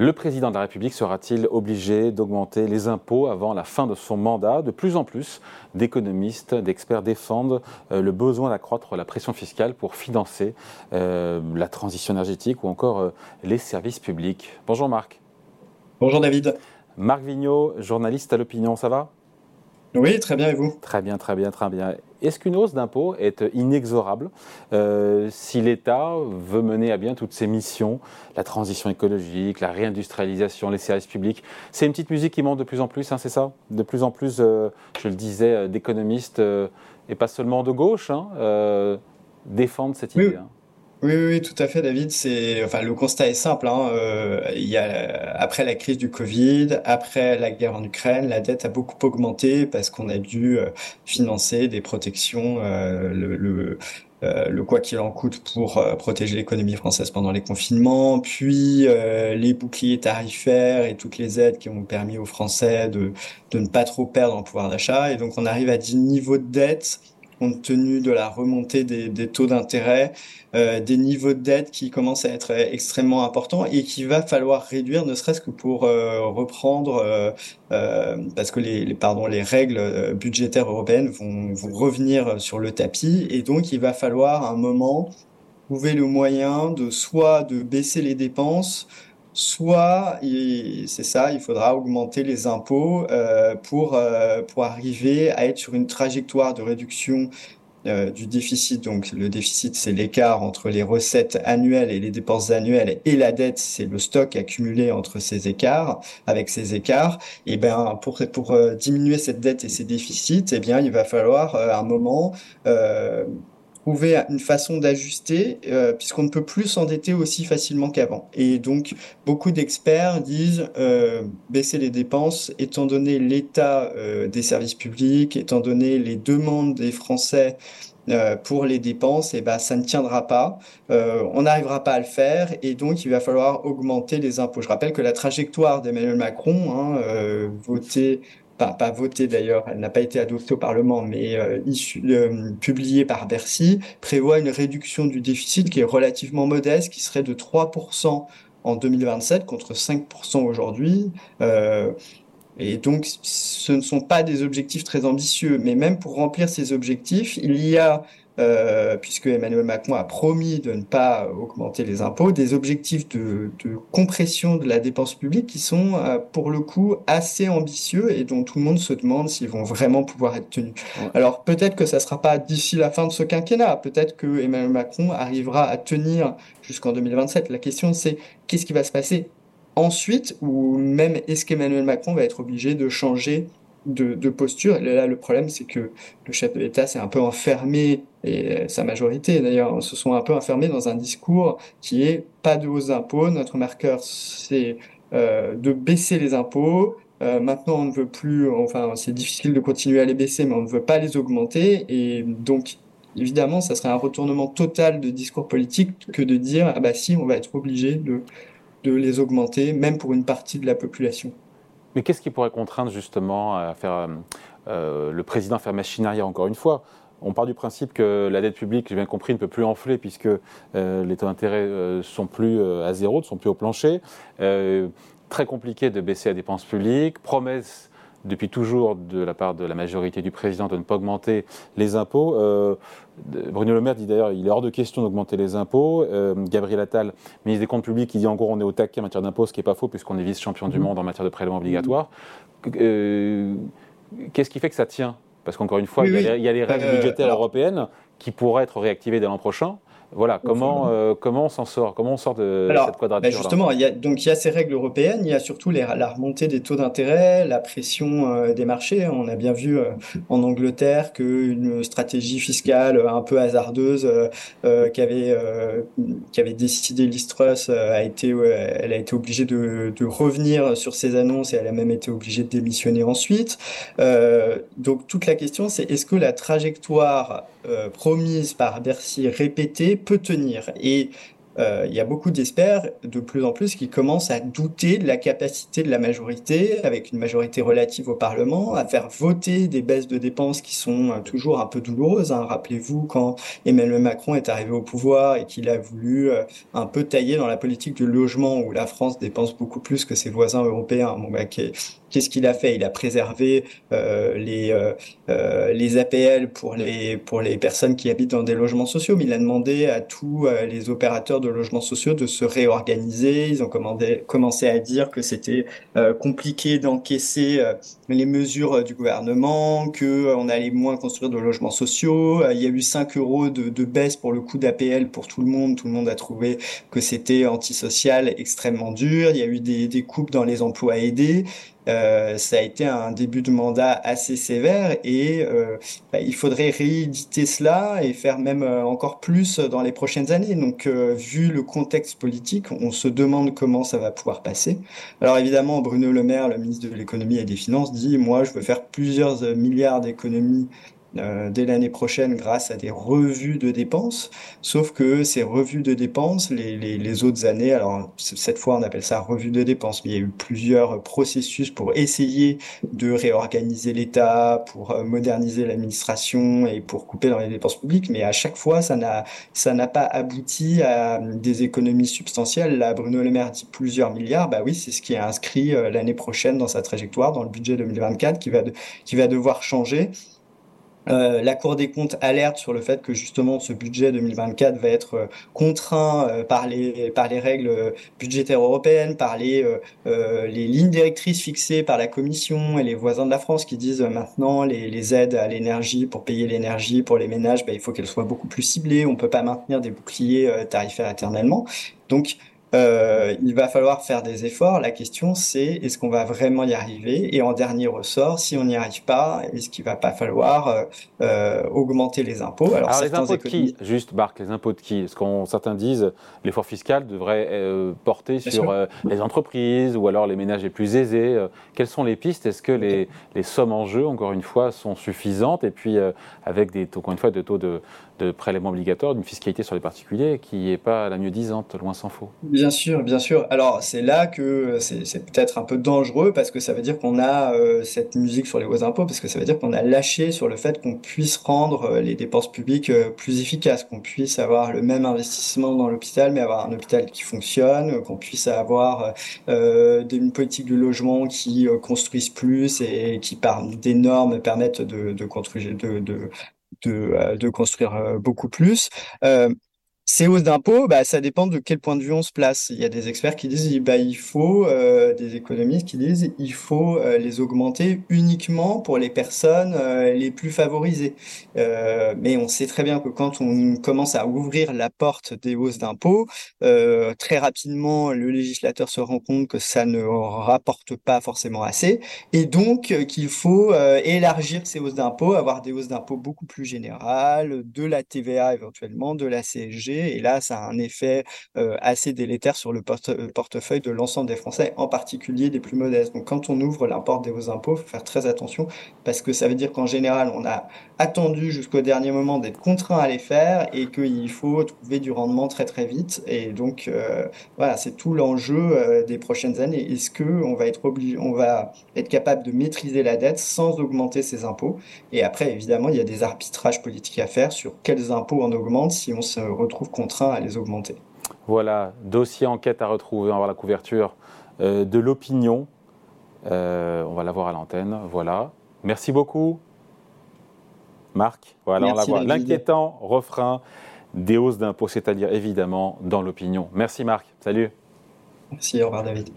Le président de la République sera-t-il obligé d'augmenter les impôts avant la fin de son mandat De plus en plus d'économistes, d'experts défendent euh, le besoin d'accroître la pression fiscale pour financer euh, la transition énergétique ou encore euh, les services publics. Bonjour Marc. Bonjour David. Marc Vigneault, journaliste à l'opinion, ça va? Oui, très bien, et vous? Très bien, très bien, très bien. Est-ce qu'une hausse d'impôts est inexorable euh, si l'État veut mener à bien toutes ses missions, la transition écologique, la réindustrialisation, les services publics? C'est une petite musique qui monte de plus en plus, hein, c'est ça? De plus en plus, euh, je le disais, euh, d'économistes, et pas seulement de gauche, hein, défendent cette idée. Hein. Oui, oui, tout à fait, David. C'est, enfin, le constat est simple. Hein. Euh, il y a, après la crise du Covid, après la guerre en Ukraine, la dette a beaucoup augmenté parce qu'on a dû euh, financer des protections, euh, le, le, le quoi qu'il en coûte pour protéger l'économie française pendant les confinements, puis les boucliers tarifaires et toutes les aides qui ont permis aux Français de, de ne pas trop perdre en pouvoir d'achat. Et donc, on arrive à des niveaux de dette compte tenu de la remontée des, taux d'intérêt, euh, des niveaux de dette qui commencent à être extrêmement importants et qu'il va falloir réduire, ne serait-ce que pour euh, reprendre, euh, euh, parce que les, les, pardon, les règles budgétaires européennes vont, vont revenir sur le tapis et donc il va falloir à un moment trouver le moyen de soit de baisser les dépenses, soit, c'est ça, il faudra augmenter les impôts euh, pour, euh, pour arriver à être sur une trajectoire de réduction euh, du déficit. Donc le déficit, c'est l'écart entre les recettes annuelles et les dépenses annuelles, et la dette, c'est le stock accumulé entre ces écarts. Avec ces écarts, et eh ben pour pour diminuer cette dette et ces déficits, eh bien il va falloir à un moment trouver une façon d'ajuster, euh, puisqu'on ne peut plus s'endetter aussi facilement qu'avant. Et donc, beaucoup d'experts disent euh, baisser les dépenses, étant donné l'état euh, des services publics, étant donné les demandes des Français pour les dépenses, et eh ben, ça ne tiendra pas. on n'arrivera pas à le faire et donc il va falloir augmenter les impôts. Je rappelle que la trajectoire d'Emmanuel Macron, hein, votée pas, votée d'ailleurs, elle n'a pas été adoptée au Parlement, mais euh, euh, publiée par Bercy, prévoit une réduction du déficit qui est relativement modeste, qui serait de 3% en 2027 contre 5% aujourd'hui. Euh, et donc, ce ne sont pas des objectifs très ambitieux, mais même pour remplir ces objectifs, il y a euh, puisque Emmanuel Macron a promis de ne pas augmenter les impôts, des objectifs de, compression de la dépense publique qui sont euh, pour le coup assez ambitieux et dont tout le monde se demande s'ils vont vraiment pouvoir être tenus. Alors peut-être que ça ne sera pas d'ici la fin de ce quinquennat, peut-être que Emmanuel Macron arrivera à tenir jusqu'en 2027. La question c'est qu'est-ce qui va se passer ensuite ou même est-ce qu'Emmanuel Macron va être obligé de changer de, posture. Là, le problème, c'est que le chef de l'État s'est un peu enfermé, et sa majorité d'ailleurs, se sont un peu enfermés dans un discours qui est pas de hauts impôts. Notre marqueur, c'est euh, de baisser les impôts. Euh, maintenant, on ne veut plus, enfin, c'est difficile de continuer à les baisser, mais on ne veut pas les augmenter. Et donc, évidemment, ça serait un retournement total de discours politique que de dire, ah bah si, on va être obligé de, de les augmenter, même pour une partie de la population. Mais qu'est-ce qui pourrait contraindre justement à faire euh, euh, le président faire machine arrière encore une fois? On part du principe que la dette publique, j'ai bien compris, ne peut plus enfler puisque euh, les taux d'intérêt sont plus à zéro, ne sont plus au plancher. très compliqué de baisser la dépense publique. Promesse depuis toujours de la part de la majorité du président de ne pas augmenter les impôts. Euh, Bruno Le Maire dit d'ailleurs il est hors de question d'augmenter les impôts. Euh, Gabriel Attal, ministre des Comptes publics, il dit en gros on est au taquet en matière d'impôts, ce qui n'est pas faux puisqu'on est vice-champion du mmh. monde en matière de prélèvement obligatoire. Euh, qu'est-ce qui fait que ça tient? Parce qu'encore une fois, il, y a, les règles budgétaires européennes qui pourraient être réactivées dès l'an prochain. Voilà, comment, euh, comment on s'en sort? Comment on sort de cette quadrature ben Justement, il y a, donc il y a ces règles européennes, il y a surtout les, la remontée des taux d'intérêt, la pression euh, des marchés. On a bien vu euh, en Angleterre qu'une stratégie fiscale un peu hasardeuse qu'avait qu'avait décidé Liz Truss a été, elle a été obligée de, de, revenir sur ses annonces et elle a même été obligée de démissionner ensuite. donc toute la question, c'est est-ce que la trajectoire promise par Bercy répétée peut tenir. Et euh, il y a beaucoup d'experts, de plus en plus, qui commencent à douter de la capacité de la majorité, avec une majorité relative au Parlement, à faire voter des baisses de dépenses qui sont euh, toujours un peu douloureuses. Hein. Rappelez-vous quand Emmanuel Macron est arrivé au pouvoir et qu'il a voulu euh, un peu tailler dans la politique du logement, où la France dépense beaucoup plus que ses voisins européens. Bah, Qu'est-ce qu'il a fait? Il a préservé les, les APL pour les, pour les personnes qui habitent dans des logements sociaux, mais il a demandé à tous les opérateurs de logements sociaux de se réorganiser. Ils ont commencé à dire que c'était compliqué d'encaisser les mesures du gouvernement, que on allait moins construire de logements sociaux. il y a eu 5 euros de, de baisse pour le coût d'APL pour tout le monde. Tout le monde a trouvé que c'était antisocial, extrêmement dur. Il y a eu des, des coupes dans les emplois aidés. Euh, ça a été un début de mandat assez sévère et euh, bah, il faudrait rééditer cela et faire même euh, encore plus dans les prochaines années. Donc, vu le contexte politique, on se demande comment ça va pouvoir passer. Alors évidemment, Bruno Le Maire, le ministre de l'économie et des finances, dit moi, je veux faire plusieurs milliards d'économies euh, dès l'année prochaine grâce à des revues de dépenses. Sauf que ces revues de dépenses, les, les, les, autres années, alors cette fois on appelle ça revue de dépenses, mais il y a eu plusieurs processus pour essayer de réorganiser l'État, pour euh, moderniser l'administration et pour couper dans les dépenses publiques. Mais à chaque fois, ça n'a ça n'a pas abouti à des économies substantielles. Là, Bruno Le Maire dit plusieurs milliards. Bah oui, c'est ce qui est inscrit euh, l'année prochaine dans sa trajectoire, dans le budget 2024, qui va de, qui va devoir changer. Euh, la Cour des comptes alerte sur le fait que justement ce budget 2024 va être euh, contraint euh, par les par les règles budgétaires européennes, par les les lignes directrices fixées par la Commission et les voisins de la France qui disent maintenant les, les aides à l'énergie pour payer l'énergie pour les ménages, bah, il faut qu'elles soient beaucoup plus ciblées. On peut pas maintenir des boucliers tarifaires éternellement. Donc euh, il va falloir faire des efforts. La question, c'est est-ce qu'on va vraiment y arriver Et en dernier ressort, si on n'y arrive pas, est-ce qu'il va pas falloir euh, euh augmenter les impôts Alors, Alors les impôts de qui Juste, Marc, les impôts de qui Est-ce qu'on certains disent l'effort fiscal devrait euh, porter sur les entreprises ou alors les ménages les plus aisés Quelles sont les pistes? Est-ce que les, les, sommes en jeu, encore une fois, sont suffisantes? Et puis avec des, encore une fois, de taux de, de prélèvement obligatoire, d'une fiscalité sur les particuliers qui n'est pas la mieux disante, loin s'en faut. Bien sûr, bien sûr. Alors c'est là que c'est peut-être un peu dangereux parce que ça veut dire qu'on a euh, cette musique sur les hauts impôts, parce que ça veut dire qu'on a lâché sur le fait qu'on puisse rendre euh, les dépenses publiques euh, plus efficaces, qu'on puisse avoir le même investissement dans l'hôpital, mais avoir un hôpital qui fonctionne, qu'on puisse avoir une politique de logement qui construise plus et qui par des normes permettent de, construire euh, euh, beaucoup plus. Ces hausses d'impôts, bah, ça dépend de quel point de vue on se place. Il y a des experts qui disent bah, il faut, euh, des économistes qui disent il faut euh, les augmenter uniquement pour les personnes euh, les plus favorisées. Mais on sait très bien que quand on commence à ouvrir la porte des hausses d'impôts, très rapidement le législateur se rend compte que ça ne rapporte pas forcément assez, et donc qu'il faut élargir ces hausses d'impôts, avoir des hausses d'impôts beaucoup plus générales, de la TVA éventuellement, de la CSG et là, ça a un effet euh, assez délétère sur le euh, portefeuille de l'ensemble des Français, en particulier des plus modestes. Donc, quand on ouvre l'import des hauts impôts, il faut faire très attention parce que ça veut dire qu'en général, on a attendu jusqu'au dernier moment d'être contraint à les faire et qu'il faut trouver du rendement très très vite. Et donc, euh, voilà, c'est tout l'enjeu des prochaines années. Est-ce qu'on va être obligé, on va être capable de maîtriser la dette sans augmenter ses impôts? Et après, évidemment, il y a des arbitrages politiques à faire sur quels impôts on augmente si on se retrouve contraint à les augmenter. Voilà, dossier enquête à retrouver, on va voir la couverture euh, de l'opinion. Euh, on va la voir à l'antenne, voilà. Merci beaucoup, Marc. Voilà, on la voit. L'inquiétant refrain des hausses d'impôts, c'est-à-dire évidemment dans l'opinion. Merci Marc, salut. Merci, au revoir David.